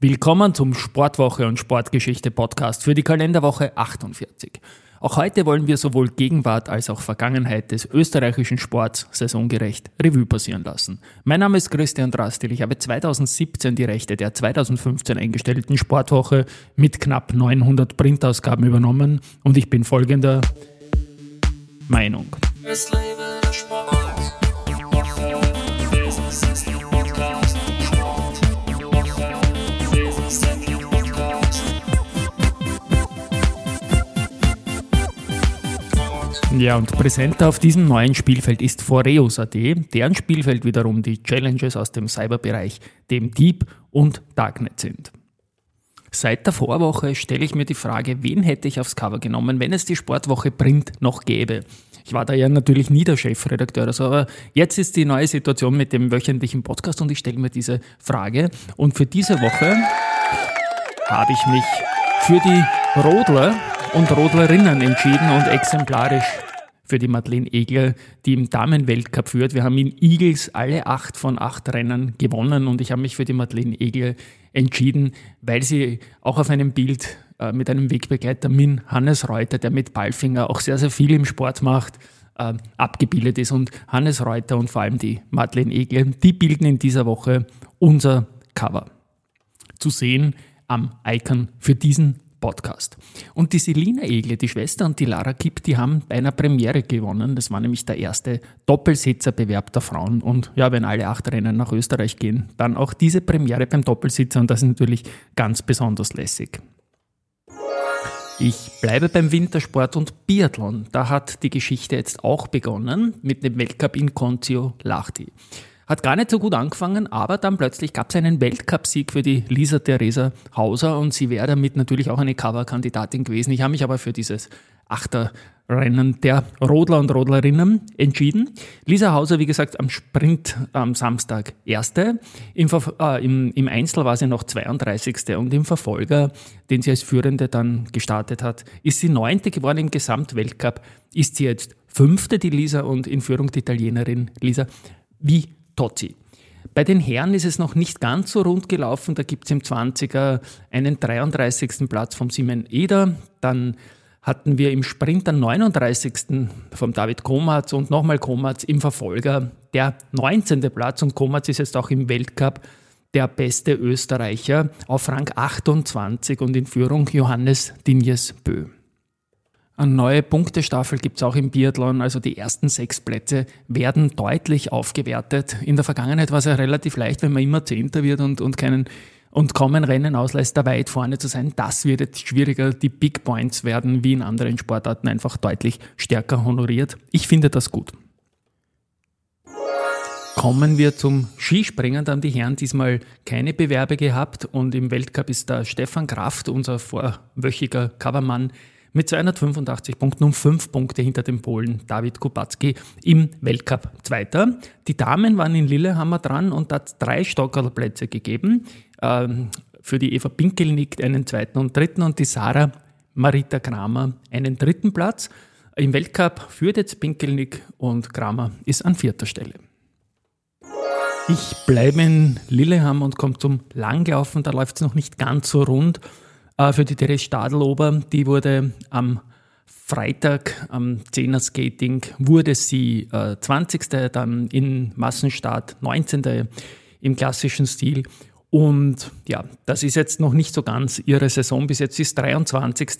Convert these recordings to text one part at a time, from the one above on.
Willkommen zum Sportwoche und Sportgeschichte Podcast für die Kalenderwoche 48. Auch heute wollen wir sowohl Gegenwart als auch Vergangenheit des österreichischen Sports saisongerecht Revue passieren lassen. Mein Name ist Christian Drastil. Ich habe 2017 die Rechte der 2015 eingestellten Sportwoche mit knapp 900 Printausgaben übernommen und ich bin folgender Meinung. Es lebe der Sport. Ja, und präsenter auf diesem neuen Spielfeld ist Foreus.at, deren Spielfeld wiederum die Challenges aus dem Cyberbereich, dem Deep und Darknet sind. Seit der Vorwoche stelle ich mir die Frage, wen hätte ich aufs Cover genommen, wenn es die Sportwoche Print noch gäbe. Ich war da ja natürlich nie der Chefredakteur, also, aber jetzt ist die neue Situation mit dem wöchentlichen Podcast und ich stelle mir diese Frage. Und für diese Woche habe ich mich für die Rodler und Rodlerinnen entschieden und exemplarisch für die Madeleine Egler, die im Damenweltcup führt. Wir haben in Eagles alle acht von acht Rennen gewonnen und ich habe mich für die Madeleine Egler entschieden, weil sie auch auf einem Bild äh, mit einem Wegbegleiter Min Hannes Reuter, der mit Ballfinger auch sehr, sehr viel im Sport macht, äh, abgebildet ist. Und Hannes Reuter und vor allem die Madeleine Egler, die bilden in dieser Woche unser Cover. Zu sehen am Icon für diesen Podcast. Und die Selina Egle, die Schwester und die Lara Kipp, die haben bei einer Premiere gewonnen. Das war nämlich der erste Doppelsitzerbewerb der Frauen. Und ja, wenn alle acht Rennen nach Österreich gehen, dann auch diese Premiere beim Doppelsitzer und das ist natürlich ganz besonders lässig. Ich bleibe beim Wintersport und Biathlon. Da hat die Geschichte jetzt auch begonnen mit dem Weltcup in Concio Lahti. Hat gar nicht so gut angefangen, aber dann plötzlich gab es einen Weltcupsieg für die Lisa Theresa Hauser und sie wäre damit natürlich auch eine Coverkandidatin gewesen. Ich habe mich aber für dieses Achterrennen der Rodler und Rodlerinnen entschieden. Lisa Hauser, wie gesagt, am Sprint am Samstag erste. Im, äh, im, Im Einzel war sie noch 32. Und im Verfolger, den sie als Führende dann gestartet hat, ist sie neunte geworden im Gesamtweltcup. Ist sie jetzt fünfte, die Lisa, und in Führung die Italienerin Lisa. Wie Totti. Bei den Herren ist es noch nicht ganz so rund gelaufen. Da gibt es im 20er einen 33. Platz vom Simon Eder. Dann hatten wir im Sprint den 39. vom David Komatz und nochmal Komatz im Verfolger der 19. Platz. Und Komatz ist jetzt auch im Weltcup der beste Österreicher auf Rang 28 und in Führung Johannes Dinjes Bö. Eine neue Punktestaffel gibt es auch im Biathlon. Also die ersten sechs Plätze werden deutlich aufgewertet. In der Vergangenheit war es ja relativ leicht, wenn man immer Zehnter wird und, und keinen und kaum ein Rennen auslässt, da weit vorne zu sein. Das wird jetzt schwieriger. Die Big Points werden wie in anderen Sportarten einfach deutlich stärker honoriert. Ich finde das gut. Kommen wir zum Skispringen. Da haben die Herren diesmal keine Bewerbe gehabt und im Weltcup ist der Stefan Kraft, unser vorwöchiger Covermann, mit 285 Punkten um fünf Punkte hinter dem Polen David Kubacki im Weltcup Zweiter. Die Damen waren in Lillehammer dran und hat drei Stockerplätze gegeben. Ähm, für die Eva Pinkelnick einen zweiten und dritten und die Sarah Marita Kramer einen dritten Platz. Im Weltcup führt jetzt Pinkelnick und Kramer ist an vierter Stelle. Ich bleibe in Lillehammer und komme zum Langlaufen. Da läuft es noch nicht ganz so rund. Äh, für die Therese Stadelober, die wurde am Freitag am 10er Skating wurde sie äh, 20. dann in Massenstart 19. im klassischen Stil. Und ja, das ist jetzt noch nicht so ganz ihre Saison. Bis jetzt ist 23.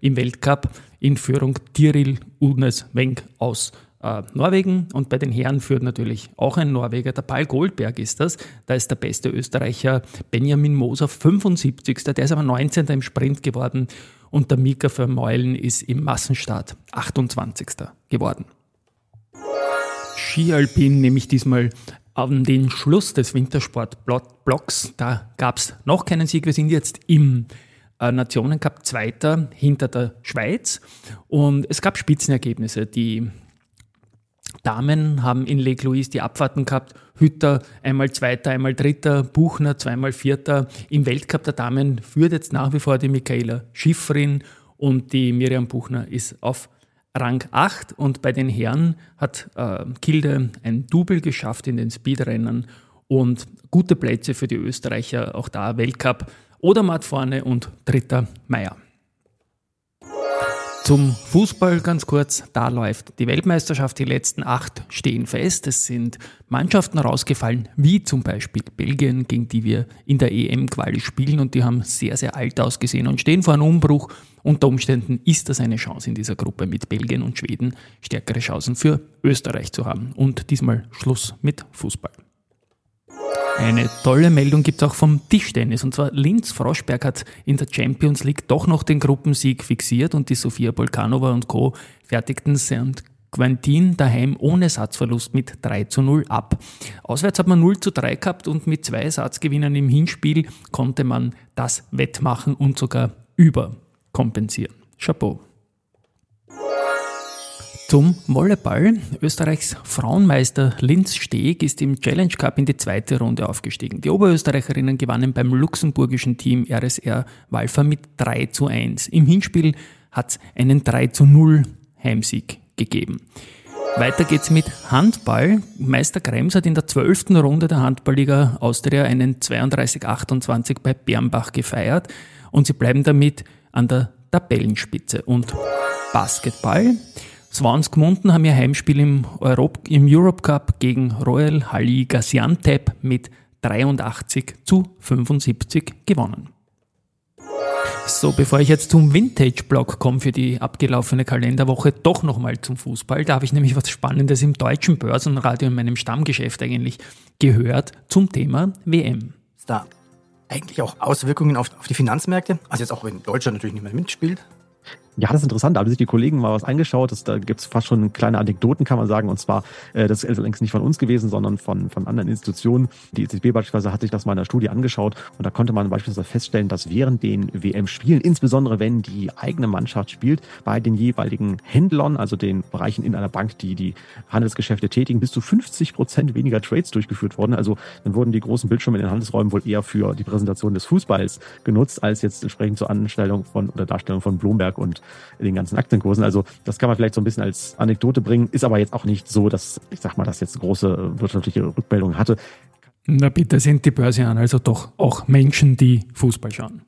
im Weltcup in Führung Tiril Unes Wenk aus äh, Norwegen und bei den Herren führt natürlich auch ein Norweger, der Paul Goldberg ist das. Da ist der beste Österreicher Benjamin Moser 75. Der ist aber 19. im Sprint geworden und der Mika Vermeulen ist im Massenstart 28. geworden. Skialpin nehme ich diesmal an den Schluss des Wintersportblocks. Da gab es noch keinen Sieg. Wir sind jetzt im äh, Nationencup Zweiter hinter der Schweiz und es gab Spitzenergebnisse. Die Damen haben in Lake Louise die Abfahrten gehabt. Hütter einmal Zweiter, einmal Dritter, Buchner zweimal Vierter. Im Weltcup der Damen führt jetzt nach wie vor die Michaela Schifrin und die Miriam Buchner ist auf Rang 8 und bei den Herren hat äh, Kilde ein Double geschafft in den Speedrennen und gute Plätze für die Österreicher, auch da Weltcup. Odermatt vorne und dritter Meier. Zum Fußball ganz kurz, da läuft die Weltmeisterschaft, die letzten acht stehen fest. Es sind Mannschaften rausgefallen, wie zum Beispiel Belgien, gegen die wir in der EM-Quali spielen und die haben sehr, sehr alt ausgesehen und stehen vor einem Umbruch. Unter Umständen ist das eine Chance in dieser Gruppe mit Belgien und Schweden, stärkere Chancen für Österreich zu haben. Und diesmal Schluss mit Fußball. Eine tolle Meldung gibt es auch vom Tischtennis. Und zwar Linz Froschberg hat in der Champions League doch noch den Gruppensieg fixiert und die Sofia Bolkanova und Co. fertigten St. Quentin daheim ohne Satzverlust mit 3 zu 0 ab. Auswärts hat man 0 zu 3 gehabt und mit zwei Satzgewinnern im Hinspiel konnte man das wettmachen und sogar überkompensieren. Chapeau. Zum Volleyball. Österreichs Frauenmeister Linz Steg ist im Challenge Cup in die zweite Runde aufgestiegen. Die Oberösterreicherinnen gewannen beim luxemburgischen Team RSR Walfer mit 3 zu 1. Im Hinspiel hat es einen 3 zu 0 Heimsieg gegeben. Weiter geht's mit Handball. Meister Krems hat in der zwölften Runde der Handballliga Austria einen 32-28 bei Bernbach gefeiert und sie bleiben damit an der Tabellenspitze. Und Basketball. Swans Gmunden haben ihr Heimspiel im, Europ im Europe Cup gegen Royal Halle Gaziantep mit 83 zu 75 gewonnen. So, bevor ich jetzt zum Vintage-Blog komme für die abgelaufene Kalenderwoche, doch nochmal zum Fußball. Da habe ich nämlich was Spannendes im deutschen Börsenradio in meinem Stammgeschäft eigentlich gehört zum Thema WM. Da eigentlich auch Auswirkungen auf, auf die Finanzmärkte? Also jetzt auch wenn Deutschland natürlich nicht mehr mitspielt, ja, das ist interessant. Da haben sich die Kollegen mal was eingeschaut. Das, da gibt's fast schon kleine Anekdoten, kann man sagen. Und zwar, äh, das ist allerdings nicht von uns gewesen, sondern von, von anderen Institutionen. Die EZB beispielsweise hat sich das mal in der Studie angeschaut. Und da konnte man beispielsweise feststellen, dass während den WM-Spielen, insbesondere wenn die eigene Mannschaft spielt, bei den jeweiligen Händlern, also den Bereichen in einer Bank, die die Handelsgeschäfte tätigen, bis zu 50 Prozent weniger Trades durchgeführt wurden. Also dann wurden die großen Bildschirme in den Handelsräumen wohl eher für die Präsentation des Fußballs genutzt, als jetzt entsprechend zur Anstellung von oder Darstellung von Bloomberg und den ganzen Aktienkursen. Also das kann man vielleicht so ein bisschen als Anekdote bringen, ist aber jetzt auch nicht so, dass ich sag mal, das jetzt große wirtschaftliche Rückmeldungen hatte. Na bitte sind die Börsianer also doch auch Menschen, die Fußball schauen.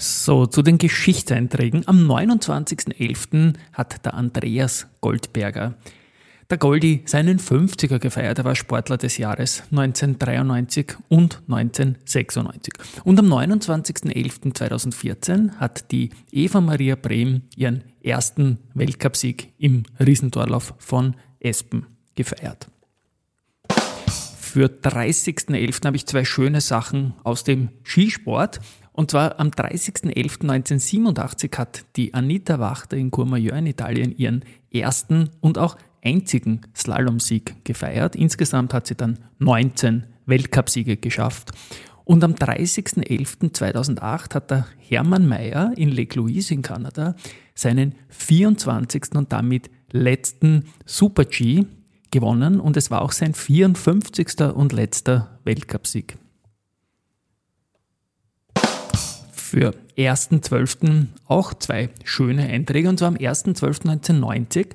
So, zu den Geschichtseinträgen. Am 29.11. hat der Andreas Goldberger der Goldi seinen 50er gefeiert. Er war Sportler des Jahres 1993 und 1996. Und am 29.11.2014 hat die Eva Maria Brehm ihren ersten Weltcupsieg im Riesentorlauf von Espen gefeiert. Für 30.11. habe ich zwei schöne Sachen aus dem Skisport. Und zwar am 30.11.1987 hat die Anita Wachter in Courmayeur in Italien ihren ersten und auch einzigen Slalomsieg gefeiert. Insgesamt hat sie dann 19 Weltcupsiege geschafft. Und am 30.11.2008 hat der Hermann Mayer in Lake Louise in Kanada seinen 24. und damit letzten Super-G gewonnen und es war auch sein 54. und letzter Weltcupsieg. Für 1.12. auch zwei schöne Einträge und zwar am 1.12.1990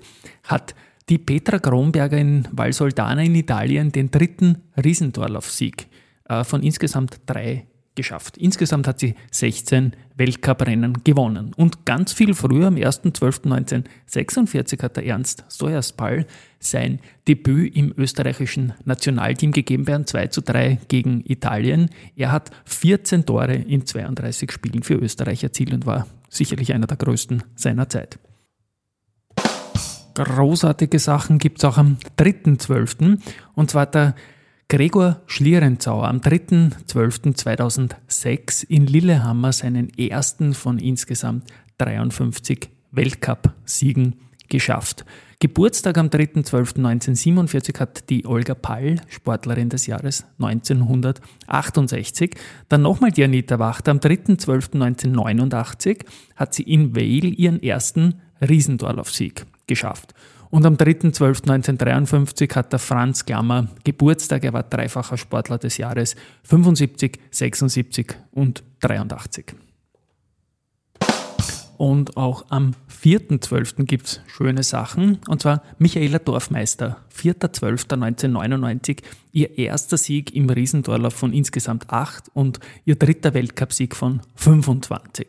hat die Petra Kronberger in Val Soldana in Italien den dritten Riesentorlaufsieg äh, von insgesamt drei geschafft. Insgesamt hat sie 16 Weltcuprennen gewonnen. Und ganz viel früher, am 1.12.1946, hat der Ernst Stojaspal sein Debüt im österreichischen Nationalteam gegeben bei einem 2 zu 3 gegen Italien. Er hat 14 Tore in 32 Spielen für Österreich erzielt und war sicherlich einer der größten seiner Zeit großartige Sachen gibt es auch am 3.12. Und zwar der Gregor Schlierenzauer am 3.12.2006 in Lillehammer seinen ersten von insgesamt 53 Weltcup-Siegen geschafft. Geburtstag am 3.12.1947 hat die Olga Pall, Sportlerin des Jahres 1968. Dann nochmal die Anita Wachter. Am 3.12.1989 hat sie in Vale ihren ersten Riesendorlauf-Sieg geschafft. Und am 3.12.1953 hat der Franz Klammer Geburtstag. Er war dreifacher Sportler des Jahres 75, 76 und 83. Und auch am 4.12. gibt es schöne Sachen. Und zwar Michaela Dorfmeister, 4.12.1999, ihr erster Sieg im Riesendorlauf von insgesamt acht und ihr dritter Weltcupsieg von 25.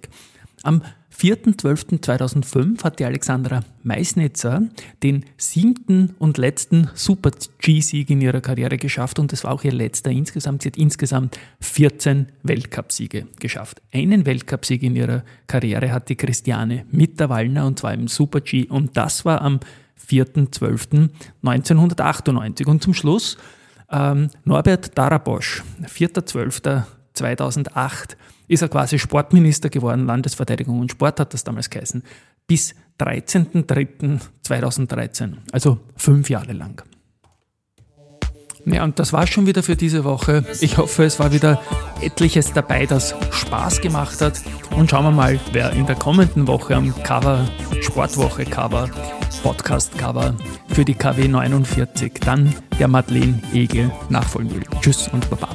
Am 4.12.2005 hat die Alexandra Meisnitzer den siebten und letzten Super-G-Sieg in ihrer Karriere geschafft und das war auch ihr letzter insgesamt. Sie hat insgesamt 14 Weltcupsiege geschafft. Einen Weltcupsieg in ihrer Karriere hat die Christiane Mitterwallner und zwar im Super-G und das war am 4.12.1998. Und zum Schluss ähm, Norbert Darabosch, 4.12.2008 ist er quasi Sportminister geworden, Landesverteidigung und Sport hat das damals geheißen, bis 13.03.2013, also fünf Jahre lang. Ja, und das war schon wieder für diese Woche. Ich hoffe, es war wieder etliches dabei, das Spaß gemacht hat. Und schauen wir mal, wer in der kommenden Woche am Cover, Sportwoche Cover, Podcast Cover für die KW 49 dann der Madeleine Egel nachfolgen will. Tschüss und Baba.